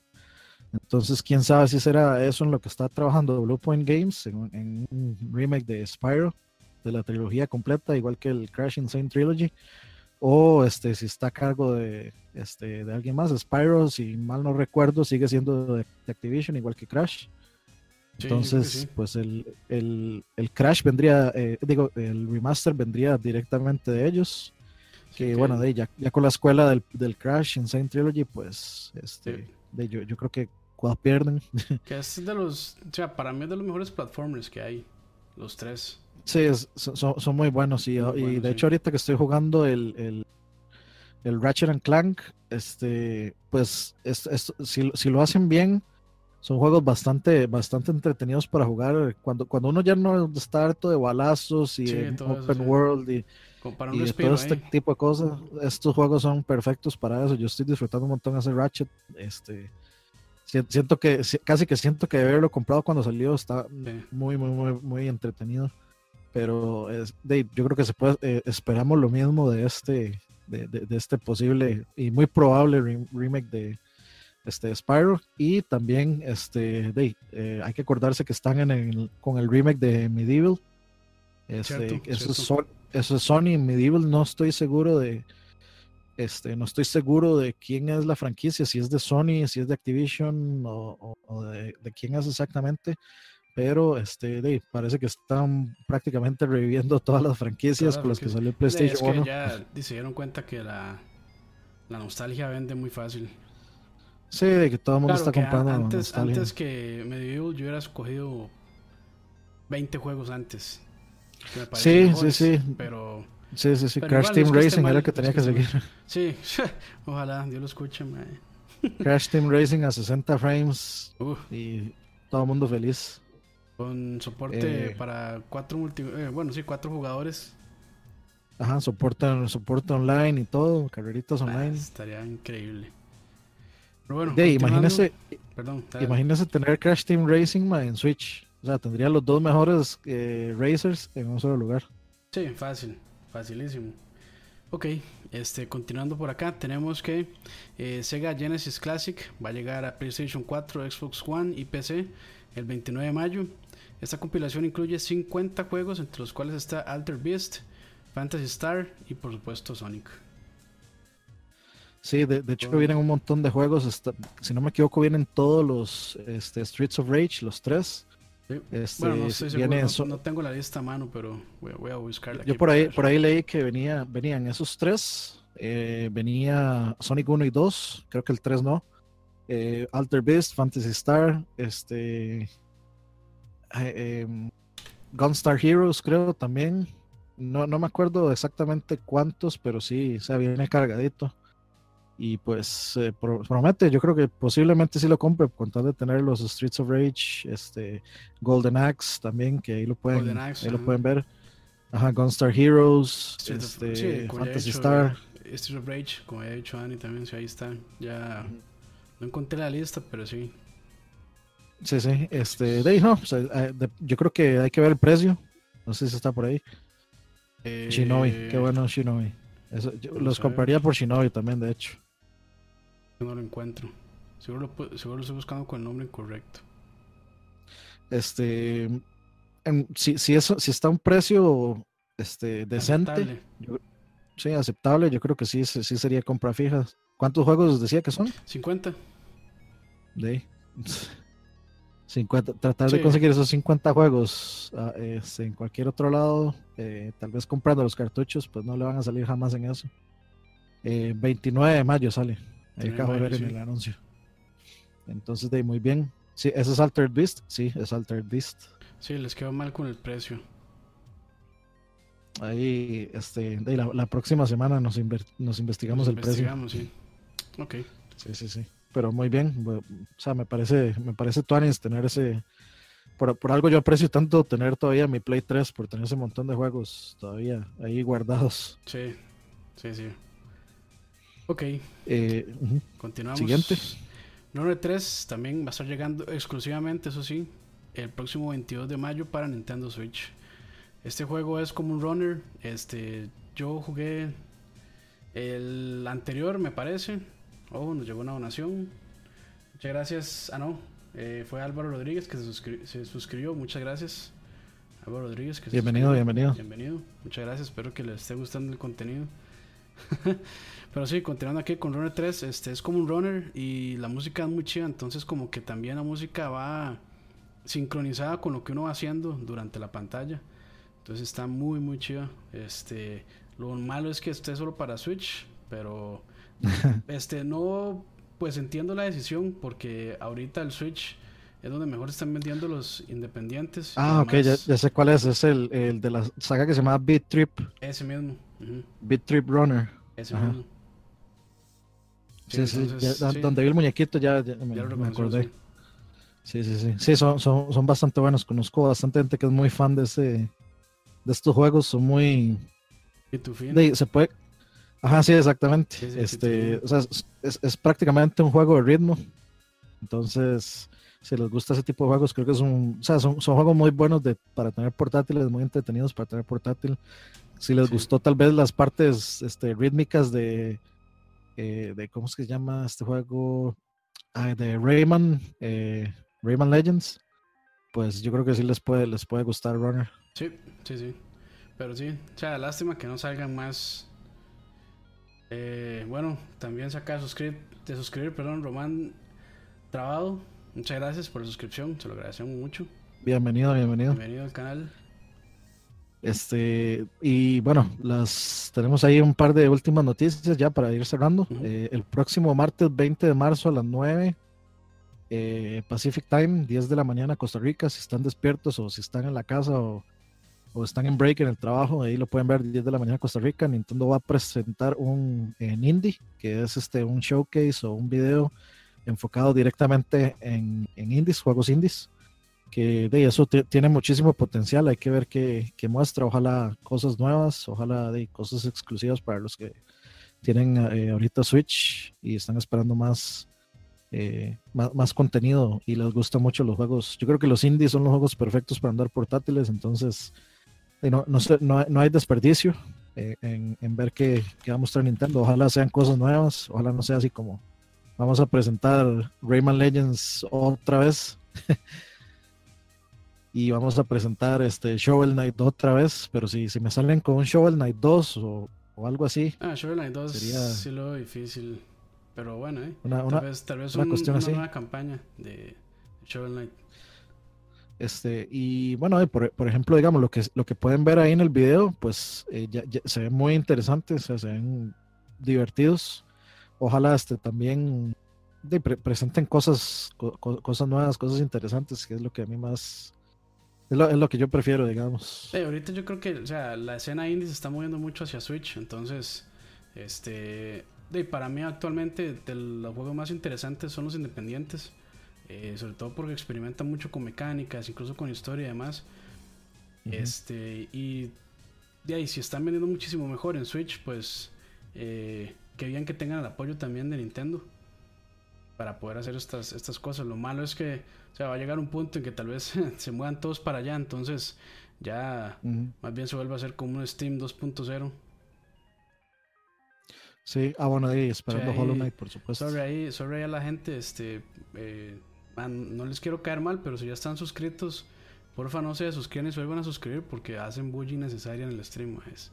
Entonces, quién sabe si será eso en lo que está trabajando Bluepoint Games, en, en un remake de Spyro, de la trilogía completa, igual que el Crash Insane Trilogy, o este, si está a cargo de, este, de alguien más. Spyro, si mal no recuerdo, sigue siendo de Activision, igual que Crash. Entonces, pues el, el, el, Crash vendría, eh, digo, el remaster vendría directamente de ellos. Que bueno, de, ya, ya con la escuela del, del Crash Insane Trilogy, pues este, de, yo, yo creo que cuando pierden. [LAUGHS] Que es de los, o sea, para mí es de los mejores platformers que hay, los tres. Sí, es, son, son, muy buenos. Y, y de hecho, ahorita que estoy jugando el, el, el Ratchet and Clank, este, pues es, es, si, si lo hacen bien son juegos bastante, bastante entretenidos para jugar. Cuando, cuando uno ya no está harto de balazos y open world y, y todo este tipo de cosas, estos juegos son perfectos para eso. Yo estoy disfrutando un montón ese Ratchet. Este, siento que, casi que siento que haberlo comprado cuando salió está muy, muy, muy, muy entretenido. Pero es, yo creo que se puede, eh, esperamos lo mismo de este, de, de, este posible y muy probable remake de, este, Spyro. Y también este, de, eh, hay que acordarse que están en el, con el remake de Medieval. Este, eso, Es eso, Es, Sony. Medieval no estoy seguro de. Este, no estoy seguro de quién es la franquicia, si es de Sony, si es de Activision o, de, quién es exactamente. Pero este, de, parece que están prácticamente reviviendo todas las franquicias con las que salió el PlayStation es Ya se dieron cuenta que la, la nostalgia vende muy fácil. Sí, de que todo el mundo está comprando. Antes, antes que Medieval yo hubiera escogido 20 juegos antes. Sí, sí, sí. Pero. Sí, sí, sí. Crash Team Racing era el que tenía que, seguir. Sí, [LAUGHS] ojalá, Dios lo escuche, Crash Team Racing a 60 frames y todo el mundo feliz. Con soporte eh, para cuatro multi, eh, bueno, sí, cuatro jugadores. Ajá, soporte, soporte online y todo, carreritas ah, online. estaría increíble. Bueno, imagínese, imagínese tener Crash Team Racing en Switch. O sea, tendría los dos mejores eh, racers en un solo lugar. Sí, fácil, facilísimo. Ok, este, continuando por acá, tenemos que eh, Sega Genesis Classic va a llegar a PlayStation 4, Xbox One y PC el 29 de mayo. Esta compilación incluye 50 juegos, entre los cuales está Alter Beast, Fantasy Star y por supuesto Sonic. Sí, de, hecho vienen un montón de juegos. si no me equivoco, vienen todos los este, Streets of Rage, los tres. Este, bueno, no, no, tengo la lista a mano, pero voy, a buscarla. Yo por ahí, por ahí leí que venía, venían esos tres. Eh, venía Sonic 1 y 2, creo que el 3 no. Eh, Alter Beast, Fantasy Star, este, eh, em, Gunstar Heroes, creo también. No, no me acuerdo exactamente cuántos, pero sí, o sea, viene cargadito. Y pues eh, promete, yo creo que posiblemente sí lo compre, con tal de tener los Streets of Rage, este Golden Axe también, que ahí lo pueden, ahí lo pueden ver. Ajá, Gunstar Heroes, este, Fantasy Star. Streets of Rage, como había dicho Annie también, sí, ahí está. Ya no encontré la lista, pero sí. Sí, sí, este, de ahí no, eh, yo creo que hay que ver el precio. No sé si está por ahí. Eh, Shinobi, qué bueno Shinobi. los compraría por Shinobi también, de hecho no lo encuentro. Seguro lo, seguro estoy buscando con el nombre incorrecto. Este. si, si, eso, si está a un precio este, decente. Aceptable. sí, aceptable. Yo creo que sí, sí sería compra fija. ¿Cuántos juegos decía que son? 50. De 50, [LAUGHS] tratar de conseguir esos 50 juegos ah, este, en cualquier otro lado, eh, tal vez comprando los cartuchos, pues no le van a salir jamás en eso. 29 eh, de mayo sale. Ahí acabo de ver en el anuncio. Entonces, de muy bien. Sí, ¿ese es Altered Beast? Sí, es Altered Beast. Sí, les quedó mal con el precio. Ahí, este, de la, la, próxima semana nos, nos investigamos el precio. sí. Ok. Sí, sí, sí. Pero muy bien. O sea, me parece, me parece tuanis tener ese. Por, por, algo yo aprecio tanto tener todavía mi Play 3, por tener ese montón de juegos todavía ahí guardados. Sí, sí, sí. Ok. Eh, Continuamos. Siguiente. Número 3 también va a estar llegando exclusivamente, eso sí, el próximo 22 de mayo para Nintendo Switch. Este juego es como un runner. Este, yo jugué el anterior, me parece. Oh, nos llegó una donación. Muchas gracias. Ah, no. Eh, fue Álvaro Rodríguez que se, suscribió. Muchas gracias. Álvaro Rodríguez. Que bienvenido, bienvenido. Bienvenido. Muchas gracias. Espero que les esté gustando el contenido. [LAUGHS] Pero sí, continuando aquí con Runner 3, este es como un runner y la música es muy chida, entonces como que también la música va sincronizada con lo que uno va haciendo durante la pantalla. Entonces está muy muy chida. Este, lo malo es que esté solo para Switch, pero [LAUGHS] este no pues entiendo la decisión porque ahorita el Switch es donde mejor están vendiendo los independientes. Ah, ok, ya, sé cuál es. Es el, el, de la saga que se llama Beat Trip. Ese mismo. Beat Trip Runner. Ese mismo. Sí, sí, donde vi el muñequito ya, me, acordé. Sí, sí, sí. Sí, son, son, son bastante buenos. Conozco bastante gente que es muy fan de ese de estos juegos. Son muy. ¿Y tu fin? se puede. Ajá, sí, exactamente. este, o sea, es, es, prácticamente un juego de ritmo. Entonces, si les gusta ese tipo de juegos, creo que es un, o sea, son, son juegos muy buenos de, para tener portátiles, muy entretenidos para tener portátil. Si les gustó tal vez las partes este, rítmicas de, eh, de, ¿cómo es que se llama este juego? Ah, de Rayman, eh, Rayman Legends, pues yo creo que sí les puede, les puede gustar Runner. Sí, sí, sí. Pero sí, o sea, lástima que no salgan más. Eh, bueno, también saca suscribir, de suscribir, perdón, Román Trabado. Muchas gracias por la suscripción, se lo agradecemos mucho. Bienvenido, bienvenido. Bienvenido al canal. Este, y bueno, las tenemos ahí un par de últimas noticias ya para ir cerrando. Eh, el próximo martes 20 de marzo a las 9 eh, Pacific Time, 10 de la mañana, Costa Rica. Si están despiertos o si están en la casa o, están en break en el trabajo, ahí lo pueden ver 10 de la mañana, Costa Rica. Nintendo va a presentar un en indie, que es este un showcase o un video enfocado directamente en, en indies, juegos indies que de eso tiene muchísimo potencial, hay que ver qué, muestra, ojalá cosas nuevas, ojalá de cosas exclusivas para los que tienen eh, ahorita Switch y están esperando eh, más, más, contenido y les gustan mucho los juegos. Yo creo que los indies son los juegos perfectos para andar portátiles, entonces no, no, no, no hay desperdicio eh, en, en, ver qué, qué, va a mostrar Nintendo. Ojalá sean cosas nuevas, ojalá no sea así como vamos a presentar Rayman Legends otra vez. [LAUGHS] y vamos a presentar este Shovel Knight otra vez, pero si, si me salen con un Shovel Knight 2 o, o algo así. Ah, Shovel Knight 2 sería sí lo difícil, pero bueno, ¿eh? Una, tal vez, tal vez una, cuestión una nueva campaña de Shovel Knight. Este, y bueno, por, por, ejemplo, digamos, lo que, lo que pueden ver ahí en el video, pues eh, ya, se ven muy interesantes, se ven divertidos. Ojalá este, también presenten cosas, cosas nuevas, cosas interesantes, que es lo que a mí más, es lo, que yo prefiero, digamos. Sí, ahorita yo creo que, o sea, la escena indie se está moviendo mucho hacia Switch, entonces, este, de, para mí actualmente de los juegos más interesantes son los independientes, eh, sobre todo porque experimentan mucho con mecánicas, incluso con historia y demás. Este, y de ahí, si están vendiendo muchísimo mejor en Switch, pues, eh, que bien que tengan el apoyo también de Nintendo para poder hacer estas, estas cosas. Lo malo es que o sea, va a llegar un punto en que tal vez [LAUGHS] se muevan todos para allá, entonces ya más bien se vuelve a ser como un Steam 2.0. Sí, ah, bueno, ahí esperando Hollow Knight, por supuesto. Sorry, ahí, sorry a la gente, este, eh, no les quiero caer mal, pero si ya están suscritos, porfa no se suscriban y se vuelvan a suscribir porque hacen bullying necesaria en el stream, es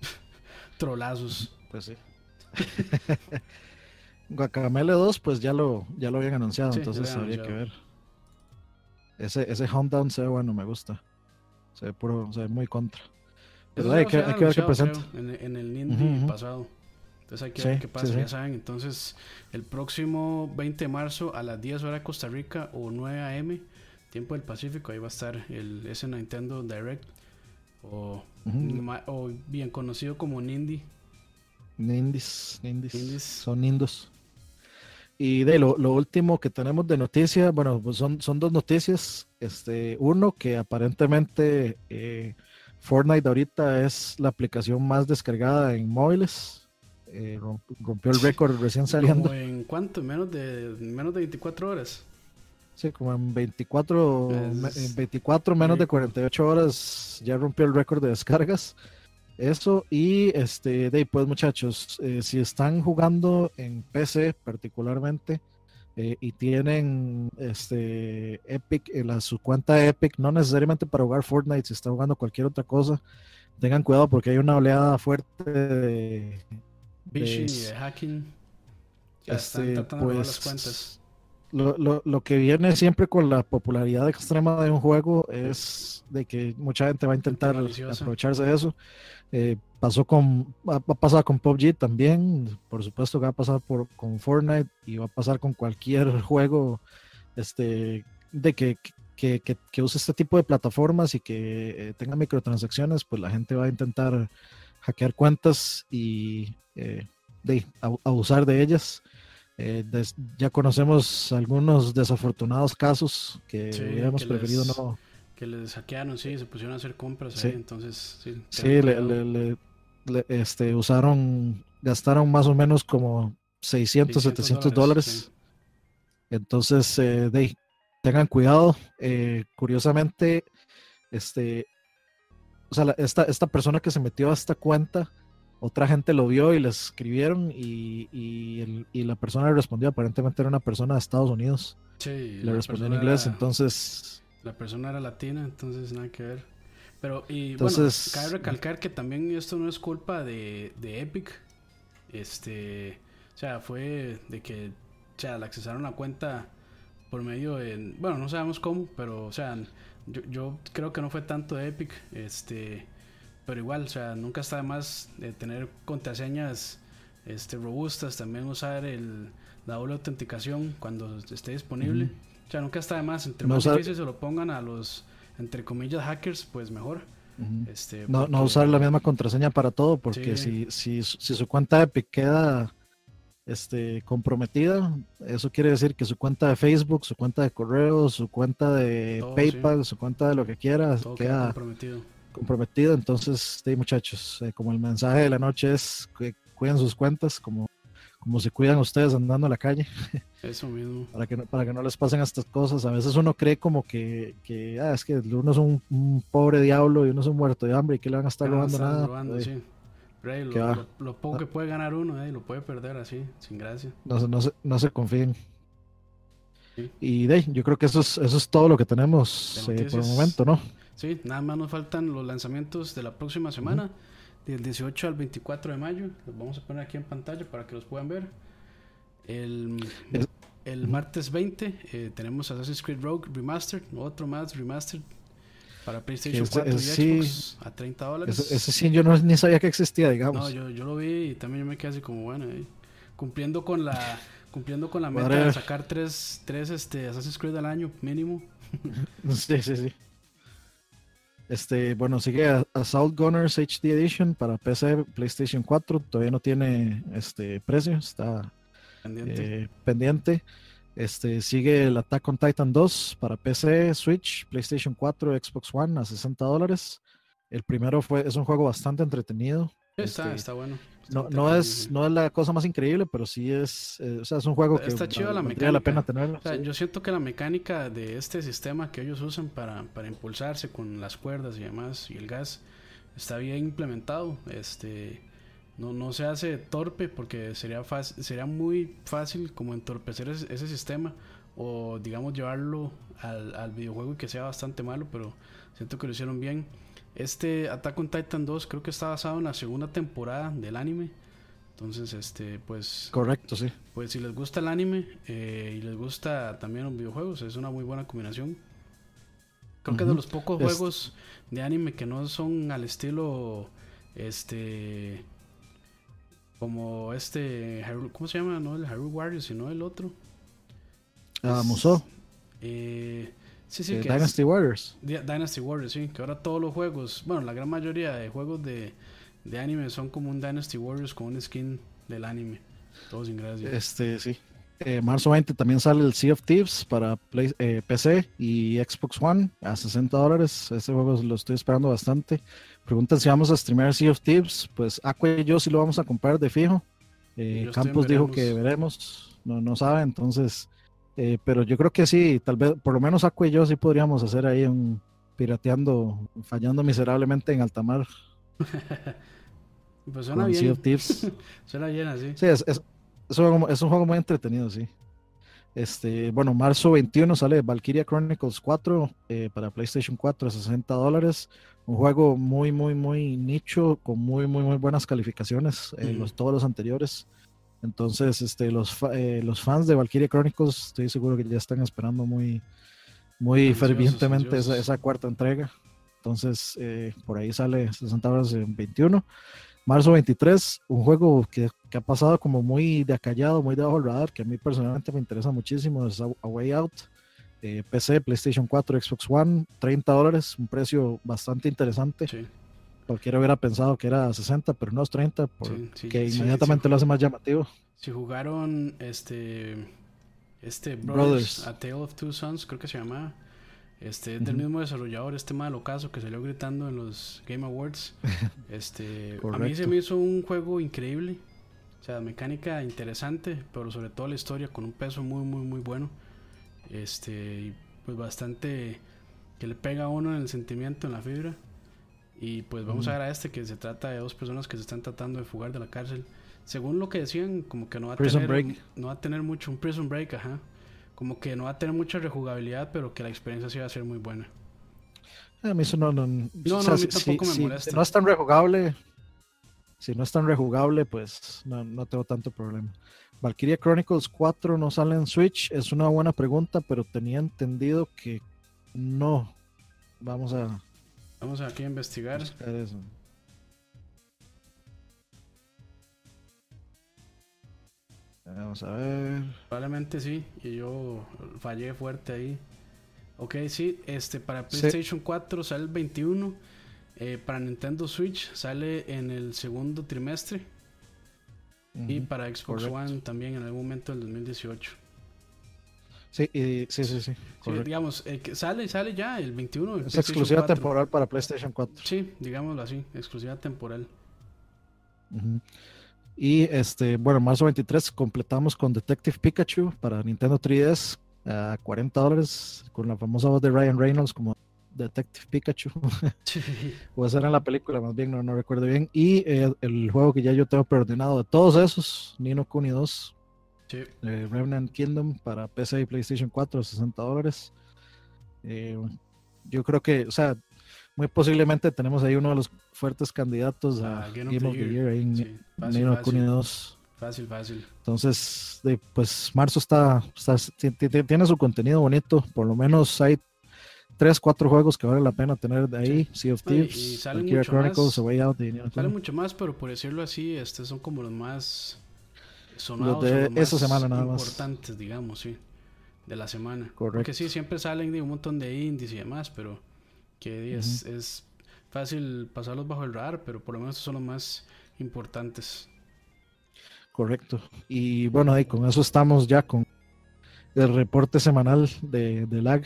[LAUGHS] trolazos. Pues sí. [LAUGHS] Guacamele 2, pues ya lo, ya lo habían anunciado, entonces habría que ver. Ese, ese Down se ve bueno, me gusta. Se ve puro, se ve muy contra. Pero hay, que, hay que ver qué presenta. En, en, el Nindy pasado. Entonces hay que ver qué pasa, ya saben. Entonces, el próximo 20 de marzo a las 10 horas de Costa Rica o 9 a.m., tiempo del Pacífico, ahí va a estar el, ese Nintendo Direct. O, o bien conocido como Nindy. Nindis, Nindis. Son Nindos. Y de lo, último que tenemos de noticias, bueno, pues son, son dos noticias. Este, uno, que aparentemente eh, Fortnite ahorita es la aplicación más descargada en móviles. Eh, rompió el récord recién saliendo. ¿En cuánto? ¿Menos de, menos de 24 horas? Sí, como en 24, 24 menos de 48 horas ya rompió el récord de descargas. Eso, y este, de pues muchachos, eh, si están jugando en PC particularmente eh, y tienen este Epic, en la, su cuenta Epic, no necesariamente para jugar Fortnite, si están jugando cualquier otra cosa, tengan cuidado porque hay una oleada fuerte de, de, de hacking. Ya este, pues, las cuentas lo, lo, lo, que viene siempre con la popularidad extrema de un juego es de que mucha gente va a intentar aprovecharse de eso. Eh, pasó con, ha, pasado con PUBG también, por supuesto que va a pasar por, con Fortnite y va a pasar con cualquier [LAUGHS] juego este, de que, que, que, use este tipo de plataformas y que eh, tenga microtransacciones, pues la gente va a intentar hackear cuentas y eh, de, abusar de ellas. Eh, ya conocemos algunos desafortunados casos que hubiéramos preferido no. Que les saquearon, sí, se pusieron a hacer compras sí. entonces sí. Sí, le, este, usaron, gastaron más o menos como 600, 700 dólares. Entonces, eh, de, tengan cuidado. Eh, curiosamente, este, o sea, esta, esta persona que se metió a esta cuenta otra gente lo vio y le escribieron y, y, la persona le respondió, aparentemente era una persona de Estados Unidos. Sí, le respondió en inglés, entonces... La persona era latina, entonces nada que ver. Pero, y entonces, bueno, cabe recalcar que también esto no es culpa de, de Epic. Este, o sea, fue de que, o sea, le accesaron la cuenta por medio de, bueno, no sabemos cómo, pero, o sea, yo, yo creo que no fue tanto de Epic, este pero igual, o sea, nunca está de más de tener contraseñas este, robustas, también usar el, la doble autenticación cuando esté disponible. O sea, nunca está de más, entre más difícil se lo pongan a los, entre comillas, hackers, pues mejor. este, no, no usar la misma contraseña para todo, porque si, si, si su cuenta Epic queda este, comprometida, eso quiere decir que su cuenta de Facebook, su cuenta de correo, su cuenta de PayPal, su cuenta de lo que quiera, queda comprometido comprometido. Entonces, sí, muchachos, eh, como el mensaje de la noche es que cuiden sus cuentas, como, como se cuidan ustedes andando a la calle. [LAUGHS] Eso mismo. para, que no, para que no les pasen estas cosas. A veces uno cree como que, que ah, es que uno es un, pobre diablo y uno es un muerto de hambre y que le van a estar robando nada. lo, poco que puede ganar uno, lo puede perder así, sin gracia. No, no, se, no se confíen. Y de, yo creo que eso es, eso es todo lo que tenemos eh, por el momento, ¿no? Sí, nada más nos faltan los lanzamientos de la próxima semana, del 18 al 24 de mayo. Los vamos a poner aquí en pantalla para que los puedan ver. El, el martes 20 eh, tenemos Assassin's Creed Rogue Remastered, otro más Remastered para PlayStation 4 y Xbox a 30 dólares. Ese, sí, yo no, ni sabía que existía, digamos. No, yo, yo lo vi y también yo me quedé así como, bueno, eh, cumpliendo con la cumpliendo con la meta de sacar tres, tres este, Assassin's Creed al año mínimo. [LAUGHS] sí, sí, sí. Este, bueno, sigue Assault Gunners HD Edition para PC, PlayStation 4. Todavía no tiene este precio, está pendiente. Eh, este, sigue el Attack on Titan 2 para PC, Switch, PlayStation 4, Xbox One a 60 dólares. El primero fue, es un juego bastante entretenido. Está, este, está bueno. no, no, es, no es la cosa más increíble, pero sí es, eh, o sea, es un juego que está chido la, la pena tenerlo. Yo siento que la mecánica de este sistema que ellos usan para, para impulsarse con las cuerdas y demás y el gas está bien implementado. Este no, no se hace torpe porque sería fácil, sería muy fácil como entorpecer ese, ese sistema o digamos llevarlo al, al videojuego y que sea bastante malo, pero siento que lo hicieron bien. Este Attack on Titan 2 creo que está basado en la segunda temporada del anime. Entonces, este, pues. Correcto, sí. Pues si les gusta el anime eh, y les gusta también los videojuegos, es una muy buena combinación. Creo que es de los pocos juegos de anime que no son al estilo. Este. Como este. ¿Cómo se llama? No el Hyrule Warriors, sino el otro. Ah, Musou. Eh. Sí, sí, que Dynasty Warriors. Dynasty Warriors, sí, que ahora todos los juegos, bueno, la gran mayoría de juegos de, de anime son como un Dynasty Warriors con un skin del anime. Todos sin gracia. Este, sí. Eh, marzo 20 también sale el Sea of Thieves para eh, PC y Xbox One a 60 dólares. Este juego lo estoy esperando bastante. Preguntan si vamos a streamear Sea of Thieves. Pues Aqua y yo sí lo vamos a comprar de fijo. Eh, Campos dijo que veremos. No, no sabe, entonces Eh, pero yo creo que sí, tal vez, por lo menos Aqua y yo sí podríamos hacer ahí un pirateando, fallando miserablemente en alta mar. [LAUGHS] pues suena bien. [LAUGHS] suena bien así. Sí, es, es, es, un, es un juego muy entretenido, sí. Este, bueno, marzo 21 sale Valkyria Chronicles 4 eh, para PlayStation 4 a 60 dólares. Un juego muy, muy, muy nicho, con muy, muy, muy buenas calificaciones, eh, los, todos los anteriores. Entonces, este, los, eh, los fans de Valkyria Chronicles, estoy seguro que ya están esperando muy, muy fervientemente Esa, esa, cuarta entrega. Entonces, por ahí sale 60 dólares en 21. Marzo 23, un juego que, que, ha pasado como muy de acallado, muy debajo del radar, que a mí personalmente me interesa muchísimo, es A, Way Out. Eh, PC, PlayStation 4, Xbox One, 30 dólares, un precio bastante interesante. Sí. Cualquiera hubiera pensado que era 60, pero no es 30, porque inmediatamente lo hace más llamativo. Si jugaron este, este Brothers, A Tale of Two Sons, creo que se llama. Este es del mismo desarrollador, este malo caso que salió gritando en los Game Awards. [LAUGHS] Este, a mí se me hizo un juego increíble. O sea, mecánica interesante, pero sobre todo la historia con un peso muy, muy, muy bueno. Este, pues bastante que le pega a uno en el sentimiento, en la fibra. Y pues vamos a ver a este que se trata de dos personas que se están tratando de fugar de la cárcel. Según lo que decían, como que no va a tener no va a tener mucho un prison break, ajá como que no va a tener mucha rejugabilidad, pero que la experiencia sí va a ser muy buena. A mí eso no, no, no, no a mí tampoco me molesta. Si no es tan rejugable, si no es tan rejugable, pues no, no tengo tanto problema. Valkyria Chronicles 4 no sale en Switch, es una buena pregunta, pero tenía entendido que no. Vamos a. Vamos aquí a investigar. Eso. Vamos a ver. Probablemente sí, y yo fallé fuerte ahí. Ok, sí, este para PlayStation 4 sale el 21. Eh, para Nintendo Switch sale en el segundo trimestre. Y para Xbox One también en algún momento del 2018. Sí, sí, sí, sí. sí digamos, eh, sale, sale ya el 21. Es exclusiva temporal para PlayStation 4. Sí, digámoslo así, exclusiva temporal. Y este, bueno, marzo 23 completamos con Detective Pikachu para Nintendo 3DS a 40 dólares con la famosa voz de Ryan Reynolds como Detective Pikachu. [LAUGHS] o esa era en la película, más bien, no, no recuerdo bien. Y eh, el juego que ya yo tengo preordenado de todos esos, Nino Kuni 2, sí. Eh, Remnant Kingdom para PC y PlayStation 4 a 60 dólares. Eh, yo creo que, o sea, muy posiblemente tenemos ahí uno de los fuertes candidatos a, Game, of the Year, ahí sí, fácil, fácil. 2. Fácil, fácil. Entonces, de, pues marzo está, tiene su contenido bonito, por lo menos hay tres, cuatro juegos que vale la pena tener de ahí, Sea of Thieves, Valkyria Chronicles, Way Out. sale mucho más, pero por decirlo así, estos son como los más sonados, los de esa semana nada más. importantes, digamos, sí, de la semana. Correcto. Porque sí, siempre salen de un montón de indies y demás, pero que es, es, fácil pasarlos bajo el radar, pero por lo menos son los más importantes. Correcto. Y bueno, ahí con eso estamos ya con el reporte semanal de, de lag,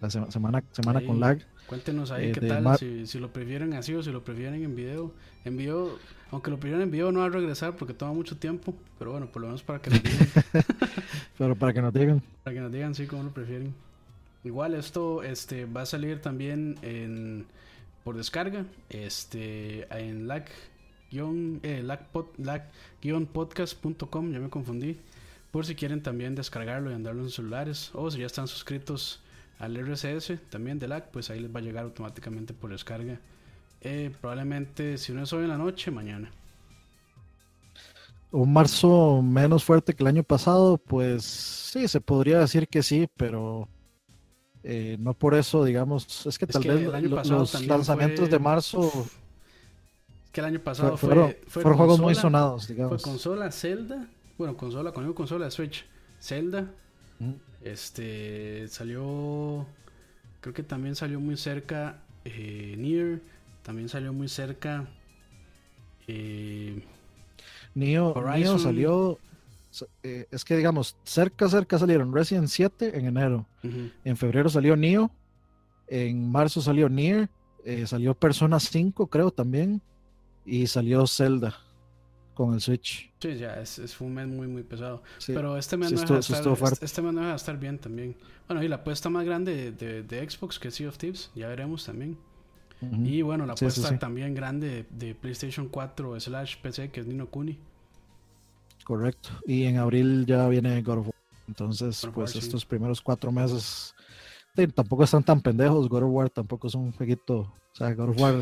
la semana, semana con lag. Cuéntenos ahí eh, qué tal, si, si, lo prefieren así o si lo prefieren en video. En video, aunque lo prefieran en video no va a regresar porque toma mucho tiempo, pero bueno, por lo menos para que nos digan. [LAUGHS] pero para que nos digan. Para que nos digan, sí, cómo lo prefieren. Igual esto este, va a salir también en, por descarga este, en lag, eh, podcast.com, ya me confundí, por si quieren también descargarlo y andarlo en celulares o si ya están suscritos al RSS también de lag, pues ahí les va a llegar automáticamente por descarga. Eh, probablemente si no es hoy en la noche, mañana. Un marzo menos fuerte que el año pasado, pues sí, se podría decir que sí, pero eh, no por eso, digamos, es que tal vez los lanzamientos de marzo. que el año pasado fueron, juegos muy sonados, digamos. Fue consola, Zelda. Bueno, consola, conmigo consola, Switch. Zelda. Este salió. Creo que también salió muy cerca. Eh, Nier. También salió muy cerca. Eh, Neo, Neo salió eh, es que digamos, cerca, cerca salieron Resident 7 en enero. En febrero salió Neo. En marzo salió Nier. Eh, salió Persona 5, creo también. Y salió Zelda. Con el Switch. Sí, ya, es, es, un mes muy, muy pesado. Pero este mes, no deja estar, este, este, mes no deja estar bien también. Bueno, y la apuesta más grande de, de, Xbox que Sea of Thieves, ya veremos también. Y bueno, la apuesta también grande de, PlayStation 4 slash PC, que es Nino Kuni. Correcto. Y en abril ya viene God of War. Entonces, pues estos primeros cuatro meses tampoco están tan pendejos. God of War tampoco es un jueguito. O sea, God of War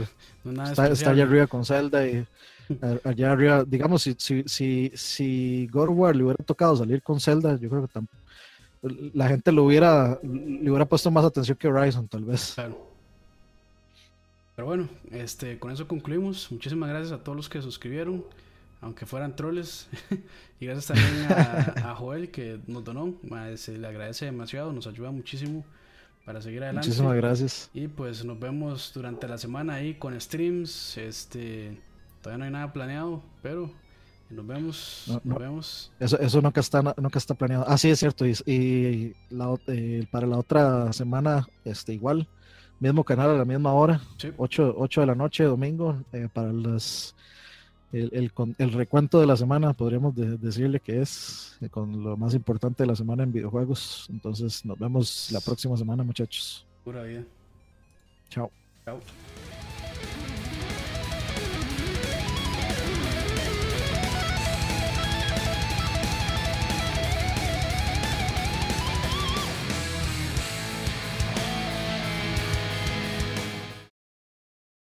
está, está, allá arriba con Zelda y allá arriba, digamos, si, si, si, si God of War le hubiera tocado salir con Zelda, yo creo que la gente lo hubiera, le hubiera puesto más atención que Horizon, tal vez. Claro. Pero bueno, este, con eso concluimos. Muchísimas gracias a todos los que suscribieron, aunque fueran troles. [LAUGHS] y gracias también a, Joel que nos donó. Se le agradece demasiado, nos ayuda muchísimo para seguir adelante. Muchísimas gracias. Y pues nos vemos durante la semana ahí con streams. Este, todavía no hay nada planeado, pero nos vemos. nos vemos. Eso, eso nunca está, nunca está planeado. Ah, sí, es cierto. Y, y eh, para la otra semana, este, igual, mismo canal a la misma hora, 8, de la noche, domingo, eh, para las el, el, recuento de la semana, podríamos decirle que es con lo más importante de la semana en videojuegos. Entonces nos vemos la próxima semana, muchachos. Pura vida. Chao. Chao.